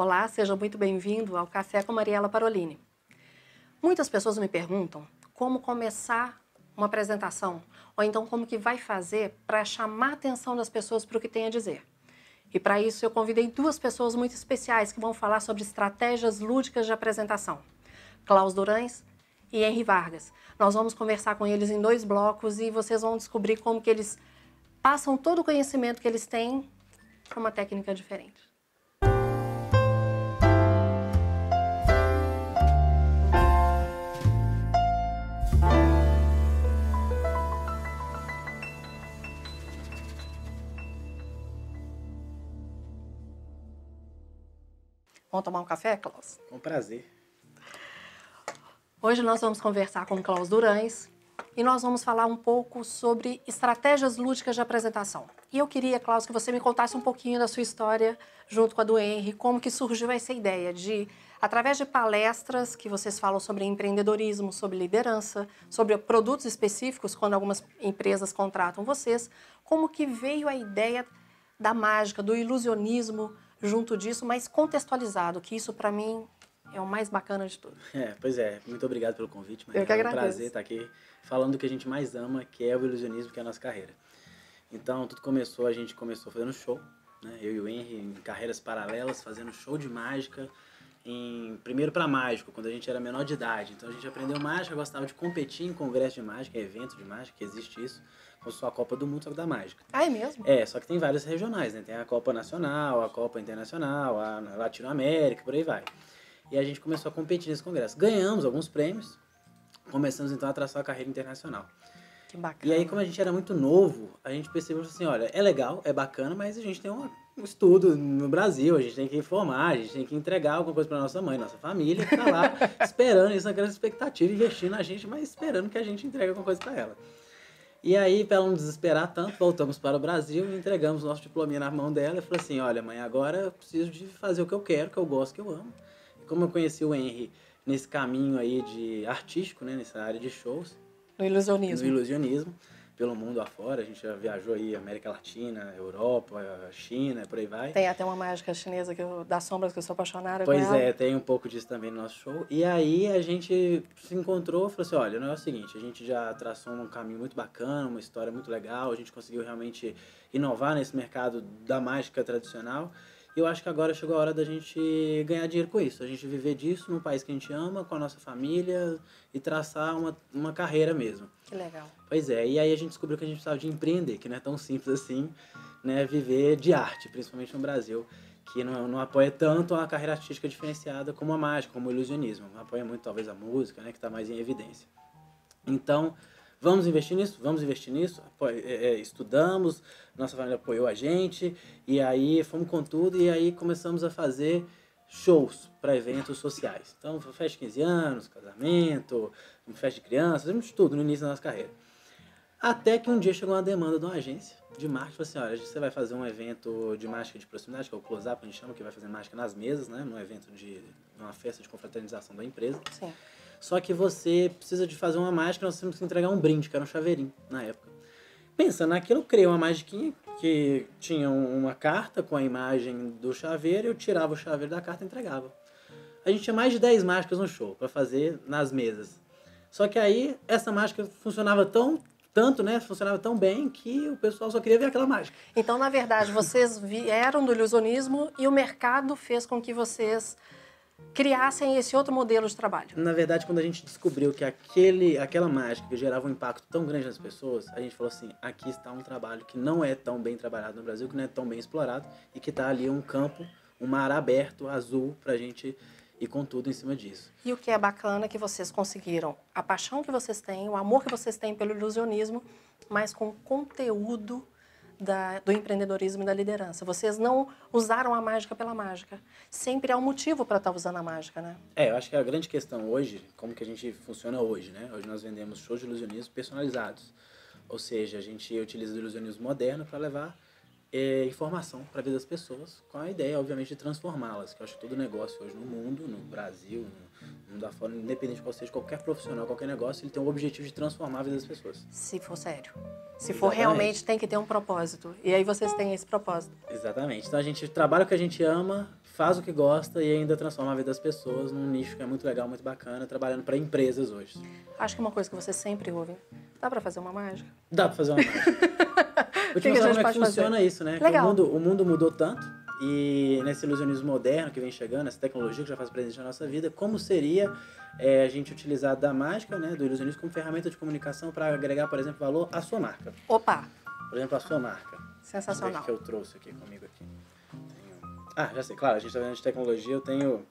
Olá, seja muito bem-vindo ao Café com Mariela Parolini. Muitas pessoas me perguntam como começar uma apresentação, ou então como que vai fazer para chamar a atenção das pessoas para o que tem a dizer. E para isso eu convidei duas pessoas muito especiais que vão falar sobre estratégias lúdicas de apresentação. Klaus Durães e Henry Vargas. Nós vamos conversar com eles em dois blocos e vocês vão descobrir como que eles passam todo o conhecimento que eles têm para uma técnica diferente. Vamos tomar um café, Klaus? Com prazer. Hoje nós vamos conversar com Klaus Durães e nós vamos falar um pouco sobre estratégias lúdicas de apresentação. E eu queria, Klaus, que você me contasse um pouquinho da sua história junto com a do Henry, como que surgiu essa ideia de, através de palestras que vocês falam sobre empreendedorismo, sobre liderança, sobre produtos específicos, quando algumas empresas contratam vocês, como que veio a ideia da mágica, do ilusionismo, junto disso, mas contextualizado, que isso para mim é o mais bacana de tudo. É, pois é. Muito obrigado pelo convite. Eu que agradeço. É um prazer estar aqui falando do que a gente mais ama, que é o ilusionismo, que é a nossa carreira. Então, tudo começou, a gente começou fazendo show, né? Eu e o Henry em carreiras paralelas, fazendo show de mágica, em primeiro para mágico, quando a gente era menor de idade. Então a gente aprendeu mágica, gostava de competir em congresso de mágica, evento de mágica, que existe isso como fosse a Copa do Mundo, só que da mágica. Ah, é mesmo? É, só que tem várias regionais, né? Tem a Copa Nacional, a Copa Internacional, a Latinoamérica, por aí vai. E a gente começou a competir nesse congresso. Ganhamos alguns prêmios, começamos então a traçar a carreira internacional. Que bacana. E aí, como a gente era muito novo, a gente percebeu assim, olha, é legal, é bacana, mas a gente tem um estudo no Brasil, a gente tem que informar, a gente tem que entregar alguma coisa para nossa mãe, nossa família, que tá lá esperando isso, naquela expectativa, investindo na gente, mas esperando que a gente entregue alguma coisa para ela. E aí, para ela não desesperar tanto, voltamos para o Brasil e entregamos nosso diploma na mão dela e falou assim: Olha, mãe, agora eu preciso de fazer o que eu quero, que eu gosto, que eu amo. E como eu conheci o Henry nesse caminho aí de artístico, né, nessa área de shows, no ilusionismo. No ilusionismo pelo mundo afora. A gente já viajou aí América Latina, Europa, China, por aí vai. Tem até uma mágica chinesa que eu, das sombras que eu sou apaixonada pois é, tem um pouco disso também no nosso show. E aí a gente se encontrou e falou assim, olha, o negócio é o seguinte, a gente já traçou um caminho muito bacana, uma história muito legal, a gente conseguiu realmente inovar nesse mercado da mágica tradicional. E eu acho que agora chegou a hora da gente ganhar dinheiro com isso, a gente viver disso no país que a gente ama, com a nossa família e traçar uma, uma carreira mesmo. Que legal. Pois é, e aí a gente descobriu que a gente precisava de empreender, que não é tão simples assim, né, viver de arte, principalmente no Brasil, que não, não apoia tanto a carreira artística diferenciada como a mágica, como o ilusionismo. Apoia muito talvez a música, né, que está mais em evidência. Então, Vamos investir nisso? Vamos investir nisso? É, é, estudamos, nossa família apoiou a gente, e aí fomos com tudo, e aí começamos a fazer shows para eventos sociais. Então, festa de 15 anos, casamento, festa de crianças, fizemos tudo no início da nossa carreira. Até que um dia chegou uma demanda de uma agência de marketing, falou assim, olha, você vai fazer um evento de mágica de proximidade, que é o close-up, a gente chama, que vai fazer mágica nas mesas, né, num evento de, numa festa de confraternização da empresa. Sim. Só que você precisa de fazer uma mágica, nós temos que entregar um brinde, que era um chaveirinho na época. Pensando naquilo, eu criei uma magiquinha que tinha uma carta com a imagem do chaveiro, eu tirava o chaveiro da carta e entregava. A gente tinha mais de 10 mágicas no show para fazer nas mesas. Só que aí essa mágica funcionava tão tanto, né, funcionava tão bem que o pessoal só queria ver aquela mágica. Então, na verdade, vocês vieram do ilusionismo e o mercado fez com que vocês criassem esse outro modelo de trabalho? Na verdade, quando a gente descobriu que aquele, aquela mágica gerava um impacto tão grande nas pessoas, a gente falou assim: aqui está um trabalho que não é tão bem trabalhado no Brasil, que não é tão bem explorado e que está ali um campo, um mar aberto, azul, para a gente ir com tudo em cima disso. E o que é bacana é que vocês conseguiram a paixão que vocês têm, o amor que vocês têm pelo ilusionismo, mas com conteúdo da, do empreendedorismo e da liderança. Vocês não usaram a mágica pela mágica. Sempre há um motivo para estar tá usando a mágica, né? É, eu acho que a grande questão hoje, como que a gente funciona hoje, né? Hoje nós vendemos shows de ilusionismo personalizados. Ou seja, a gente utiliza o ilusionismo moderno para levar é, informação para a vida das pessoas, com a ideia, obviamente, de transformá-las. Que eu acho que todo negócio hoje no mundo, no Brasil, no mundo afora, independente de qual seja, qualquer profissional, qualquer negócio, ele tem o objetivo de transformar a vida das pessoas. Se for sério. Se Exatamente. for realmente, tem que ter um propósito. E aí vocês têm esse propósito. Exatamente. Então a gente trabalha o que a gente ama, faz o que gosta e ainda transforma a vida das pessoas num nicho que é muito legal, muito bacana, trabalhando para empresas hoje. Acho que uma coisa que você sempre ouve, dá para fazer uma mágica? Dá para fazer uma mágica. Vou te mostrar como é que funciona fazer? isso, né? Legal. O mundo, o mundo mudou tanto e nesse ilusionismo moderno que vem chegando, essa tecnologia que já faz presente na nossa vida, como seria é, a gente utilizar da mágica, né, do ilusionismo como ferramenta de comunicação para agregar, por exemplo, valor à sua marca? Opa! Por exemplo, a sua marca. Sensacional. O que eu trouxe aqui comigo aqui. Tenho... Ah, já sei, claro, a gente está vendo de tecnologia, eu tenho,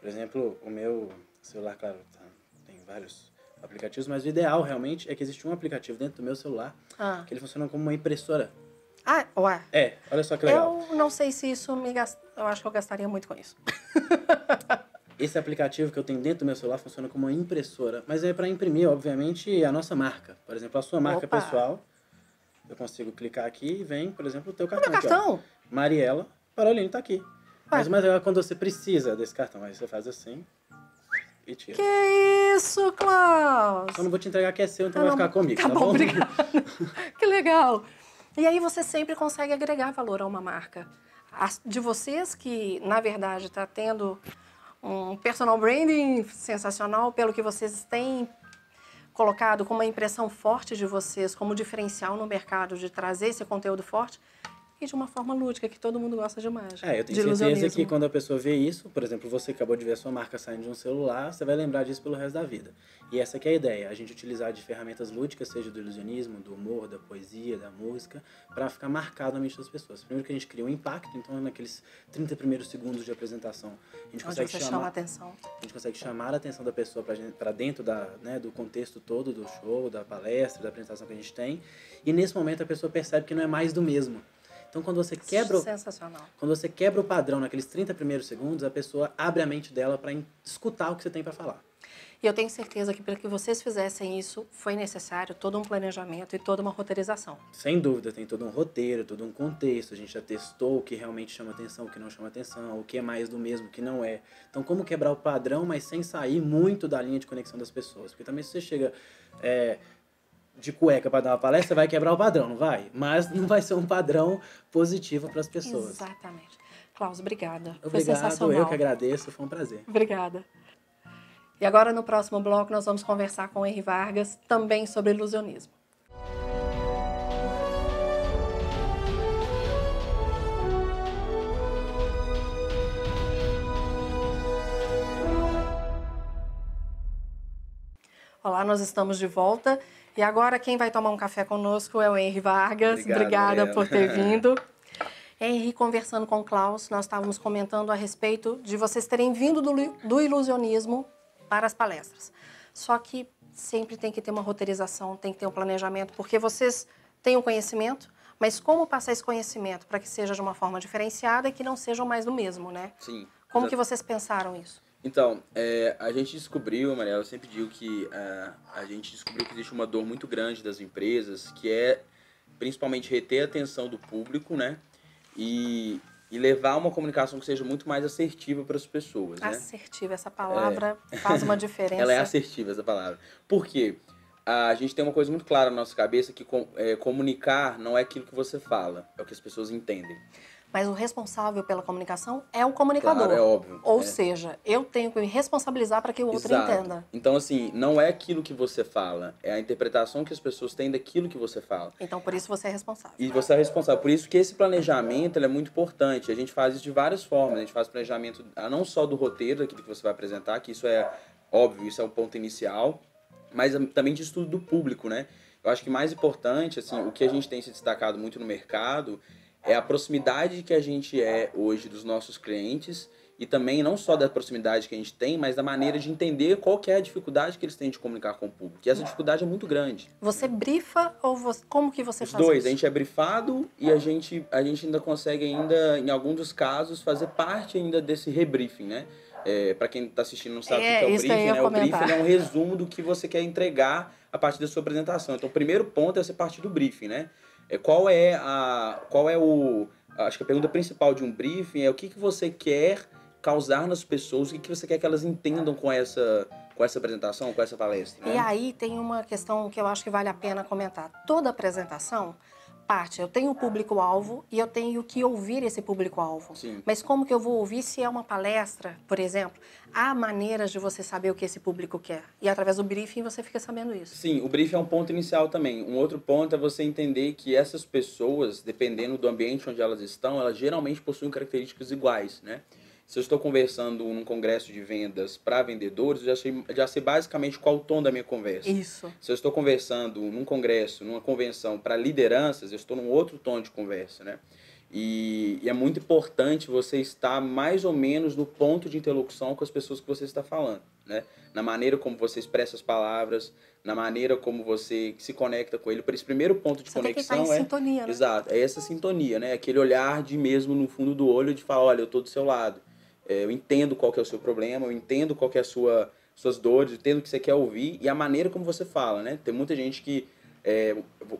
por exemplo, o meu celular, claro, tá, tem vários aplicativos, mas o ideal realmente é que existe um aplicativo dentro do meu celular ah. que ele funciona como uma impressora ah, ué. É, olha só que legal. Eu não sei se isso me gast... Eu acho que eu gastaria muito com isso. Esse aplicativo que eu tenho dentro do meu celular funciona como uma impressora, mas é para imprimir, obviamente, a nossa marca. Por exemplo, a sua marca Opa. pessoal. Eu consigo clicar aqui e vem, por exemplo, o teu cartão. O meu cartão? Aqui, Mariela Parolini está aqui. Ué. Mas o mais legal é quando você precisa desse cartão. Aí você faz assim e tira. Que isso, Klaus? Eu não vou te entregar que é seu, então vai ficar comigo, tá, tá bom? bom? Obrigada. que legal. E aí você sempre consegue agregar valor a uma marca. De vocês que, na verdade, está tendo um personal branding sensacional pelo que vocês têm colocado como uma impressão forte de vocês, como diferencial no mercado de trazer esse conteúdo forte, e de uma forma lúdica, que todo mundo gosta de mágica. É, eu tenho certeza que quando a pessoa vê isso, por exemplo, você acabou de ver a sua marca saindo de um celular, você vai lembrar disso pelo resto da vida. E essa é a ideia, a gente utilizar de ferramentas lúdicas, seja do ilusionismo, do humor, da poesia, da música, para ficar marcado na mente das pessoas. Primeiro que a gente cria um impacto, então naqueles 30 primeiros segundos de apresentação, a gente consegue chamar chama a atenção. A gente consegue chamar a atenção da pessoa para dentro da, né, do contexto todo do show, da palestra, da apresentação que a gente tem. E nesse momento a pessoa percebe que não é mais do mesmo então, quando você quebra, Sensacional. quando você quebra o padrão naqueles 30 primeiros segundos, a pessoa abre a mente dela para escutar o que você tem para falar. E eu tenho certeza que para que vocês fizessem isso, foi necessário todo um planejamento e toda uma roteirização. Sem dúvida, tem todo um roteiro, todo um contexto. A gente já testou o que realmente chama atenção, o que não chama atenção, o que é mais do mesmo, o que não é. Então, como quebrar o padrão, mas sem sair muito da linha de conexão das pessoas? Porque também se você chega é, de cueca para dar uma palestra, vai quebrar o padrão, não vai? Mas não vai ser um padrão positivo para as pessoas. Exatamente. Klaus, obrigada. Obrigado, foi sensacional. eu que agradeço, foi um prazer. Obrigada. E agora no próximo bloco nós vamos conversar com o Henri Vargas também sobre ilusionismo. Olá, nós estamos de volta e agora quem vai tomar um café conosco é o Henri Vargas. Obrigado, Obrigada Mariana. por ter vindo. Henri, conversando com o Klaus, nós estávamos comentando a respeito de vocês terem vindo do, do ilusionismo para as palestras. Só que sempre tem que ter uma roteirização, tem que ter um planejamento, porque vocês têm o um conhecimento, mas como passar esse conhecimento para que seja de uma forma diferenciada e que não sejam mais do mesmo, né? Sim. Como que vocês pensaram isso? Então, é, a gente descobriu, Mariela, eu sempre digo que é, a gente descobriu que existe uma dor muito grande das empresas, que é principalmente reter a atenção do público, né? E, e levar uma comunicação que seja muito mais assertiva para as pessoas, né? Assertiva, essa palavra é. faz uma diferença. Ela é assertiva, essa palavra. Por quê? A gente tem uma coisa muito clara na nossa cabeça que é, comunicar não é aquilo que você fala, é o que as pessoas entendem. Mas o responsável pela comunicação é o comunicador. Claro, é óbvio. Ou é. seja, eu tenho que me responsabilizar para que o outro Exato. entenda. Então, assim, não é aquilo que você fala, é a interpretação que as pessoas têm daquilo que você fala. Então, por isso você é responsável. E você é responsável. Por isso que esse planejamento é muito importante. A gente faz isso de várias formas. A gente faz planejamento ah, não só do roteiro, daquilo que você vai apresentar, que isso é óbvio, isso é o ponto inicial, mas também de estudo do público, né? Eu acho que mais importante, assim, o que a gente tem se destacado muito no mercado é a proximidade que a gente é hoje dos nossos clientes e também não só da proximidade que a gente tem, mas da maneira de entender qual que é a dificuldade que eles têm de comunicar com o público. E essa dificuldade é muito grande. Você brifa ou você, como que você Os faz dois, isso? a gente é brifado e a gente, a gente ainda consegue ainda, em alguns dos casos, fazer parte ainda desse rebriefing, né? É, para quem está assistindo não sabe É, o que é o isso que eu briefing, né? O briefing é um resumo do que você quer entregar a partir da sua apresentação. Então, o primeiro ponto é ser parte do briefing, né? É qual é a qual é o acho que a pergunta principal de um briefing é o que, que você quer causar nas pessoas, o que, que você quer que elas entendam com essa, com essa apresentação, com essa palestra. Né? E aí tem uma questão que eu acho que vale a pena comentar. Toda apresentação parte. Eu tenho o público-alvo e eu tenho que ouvir esse público-alvo. Mas como que eu vou ouvir se é uma palestra, por exemplo? Há maneiras de você saber o que esse público quer. E através do briefing você fica sabendo isso. Sim, o briefing é um ponto inicial também. Um outro ponto é você entender que essas pessoas, dependendo do ambiente onde elas estão, elas geralmente possuem características iguais, né? Se eu estou conversando num congresso de vendas para vendedores, eu já sei, já sei basicamente qual o tom da minha conversa. Isso. Se eu estou conversando num congresso, numa convenção para lideranças, eu estou num outro tom de conversa, né? E, e, é muito importante você estar mais ou menos no ponto de interlocução com as pessoas que você está falando, né? Na maneira como você expressa as palavras, na maneira como você se conecta com ele. Por esse primeiro ponto de você conexão tem que estar em é sintonia, né? exato, é essa sintonia, né? Aquele olhar de mesmo no fundo do olho de falar, olha, eu estou do seu lado. É, eu entendo qual que é o seu problema, eu entendo qual que é a sua suas dores, eu entendo o que você quer ouvir e a maneira como você fala, né? Tem muita gente que é,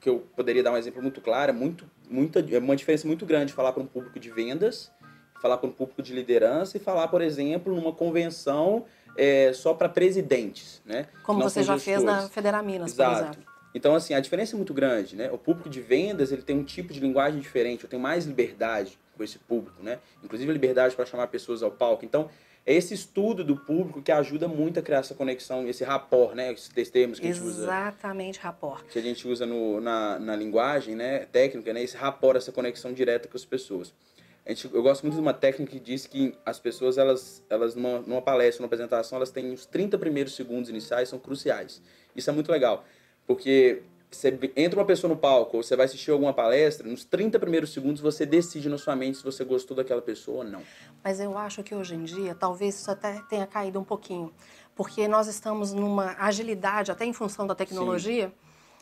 que eu poderia dar um exemplo muito claro, é muito, muita, é uma diferença muito grande falar para um público de vendas, falar para um público de liderança e falar, por exemplo, numa convenção é, só para presidentes, né? Como você já fez na Federaminas, por Exato. exemplo. Então, assim, a diferença é muito grande, né? O público de vendas, ele tem um tipo de linguagem diferente, eu tenho mais liberdade com esse público, né? Inclusive liberdade para chamar pessoas ao palco. Então, é esse estudo do público que ajuda muito a criar essa conexão, esse rapport, né? Esses termos que a gente usa. Exatamente, rapport. Que a gente usa no, na, na linguagem né? técnica, né? Esse rapport, essa conexão direta com as pessoas. A gente, eu gosto muito de uma técnica que diz que as pessoas, elas, elas numa, numa palestra, numa apresentação, elas têm os 30 primeiros segundos iniciais, são cruciais. Isso é muito legal, porque você entra uma pessoa no palco ou você vai assistir alguma palestra, nos 30 primeiros segundos você decide na sua mente se você gostou daquela pessoa ou não. Mas eu acho que hoje em dia, talvez isso até tenha caído um pouquinho, porque nós estamos numa agilidade, até em função da tecnologia, Sim.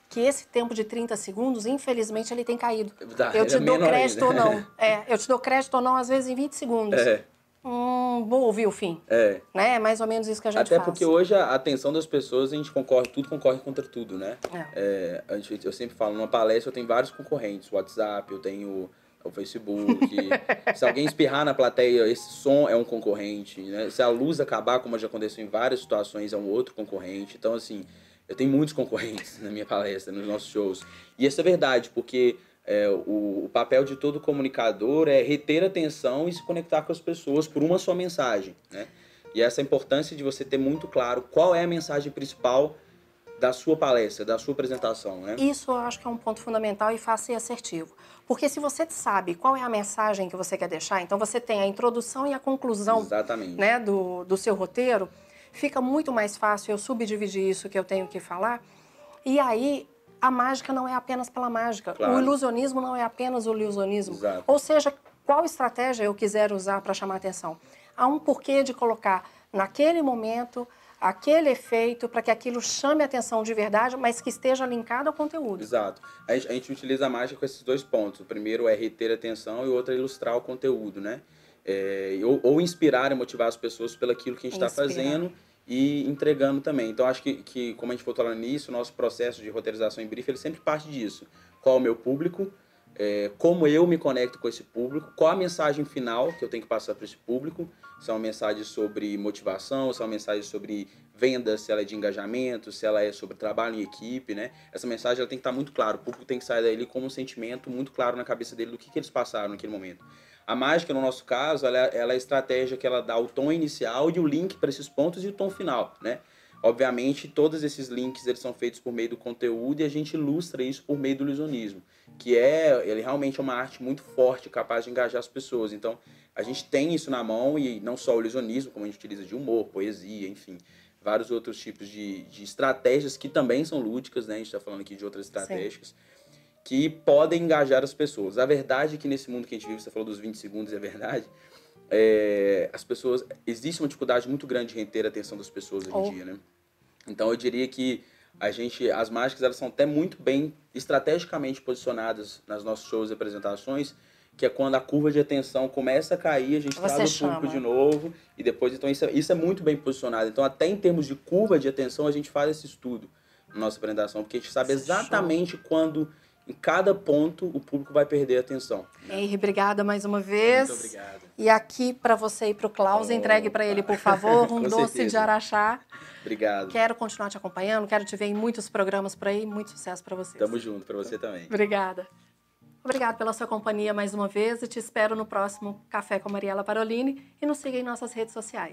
que esse tempo de 30 segundos, infelizmente, ele tem caído. Tá, eu te é dou crédito ainda. ou não. É, eu te dou crédito ou não, às vezes, em 20 segundos. É. Hum, vou ouvir o fim. É. Né? É mais ou menos isso que a gente Até faz. porque hoje a atenção das pessoas, a gente concorre, tudo concorre contra tudo, né? É. É, a gente, eu sempre falo, numa palestra eu tenho vários concorrentes, o WhatsApp, eu tenho o Facebook. se alguém espirrar na plateia, esse som é um concorrente, né? Se a luz acabar, como já aconteceu em várias situações, é um outro concorrente. Então, assim, eu tenho muitos concorrentes na minha palestra, nos nossos shows. E isso é verdade, porque é, o, o, papel de todo comunicador é reter atenção e se conectar com as pessoas por uma só mensagem, né? E essa importância de você ter muito claro qual é a mensagem principal da sua palestra, da sua apresentação, né? Isso eu acho que é um ponto fundamental e fácil e assertivo. Porque se você sabe qual é a mensagem que você quer deixar, então você tem a introdução e a conclusão Exatamente. Né, do, do seu roteiro, fica muito mais fácil eu subdividir isso que eu tenho que falar. E aí a mágica não é apenas pela mágica. Claro. O ilusionismo não é apenas o ilusionismo. Exato. Ou seja, qual estratégia eu quiser usar para chamar atenção. Há um porquê de colocar naquele momento aquele efeito para que aquilo chame atenção de verdade, mas que esteja linkado ao conteúdo. Exato. A gente, a gente utiliza a mágica com esses dois pontos. O primeiro é reter a atenção e o outro é ilustrar o conteúdo, né? É, ou, ou, inspirar e motivar as pessoas pelo aquilo que a gente está fazendo e entregando também. Então, acho que, que, como a gente for falando nisso, o nosso processo de roteirização em brief, ele sempre parte disso. Qual é o meu público, é, como eu me conecto com esse público, qual a mensagem final que eu tenho que passar para esse público, se é uma mensagem sobre motivação, se é uma mensagem sobre venda, se ela é de engajamento, se ela é sobre trabalho em equipe, né? Essa mensagem ela tem que estar muito clara, o público tem que sair dali com um sentimento muito claro na cabeça dele do que, que eles passaram naquele momento. A mágica, no nosso caso, ela, ela é a estratégia que ela dá o tom inicial e o link para esses pontos e o tom final, né? Obviamente, todos esses links eles são feitos por meio do conteúdo e a gente ilustra isso por meio do ilusionismo, que é ele realmente é uma arte muito forte, capaz de engajar as pessoas. Então, a gente tem isso na mão e não só o ilusionismo, como a gente utiliza de humor, poesia, enfim, vários outros tipos de, de estratégias que também são lúdicas, né? A gente está falando aqui de outras estratégias. Sim que podem engajar as pessoas. A verdade é que nesse mundo que a gente vive, você falou dos 20 segundos, é verdade, é, as pessoas, existe uma dificuldade muito grande de reter a atenção das pessoas hoje em oh. dia, né? Então eu diria que a gente, as mágicas, elas são até muito bem estrategicamente posicionadas nas nossos shows e apresentações, que é quando a curva de atenção começa a cair, a gente Você traz o público de novo, e depois, então isso é, isso é muito bem posicionado. Então até em termos de curva de atenção, a gente faz esse estudo na nossa apresentação, porque a gente sabe exatamente quando em cada ponto o público vai perder a atenção. Henry, obrigada mais uma vez. Muito obrigado. E aqui para você e para o Klaus, Oh, entregue para ele, por favor, um doce certeza. de araxá. Obrigado. Quero continuar te acompanhando, quero te ver em muitos programas por aí. Muito sucesso para você. Tamo junto, pra você também. Obrigada. Obrigada pela sua companhia mais uma vez e te espero no próximo Café com Mariela Parolini e nos siga em nossas redes sociais.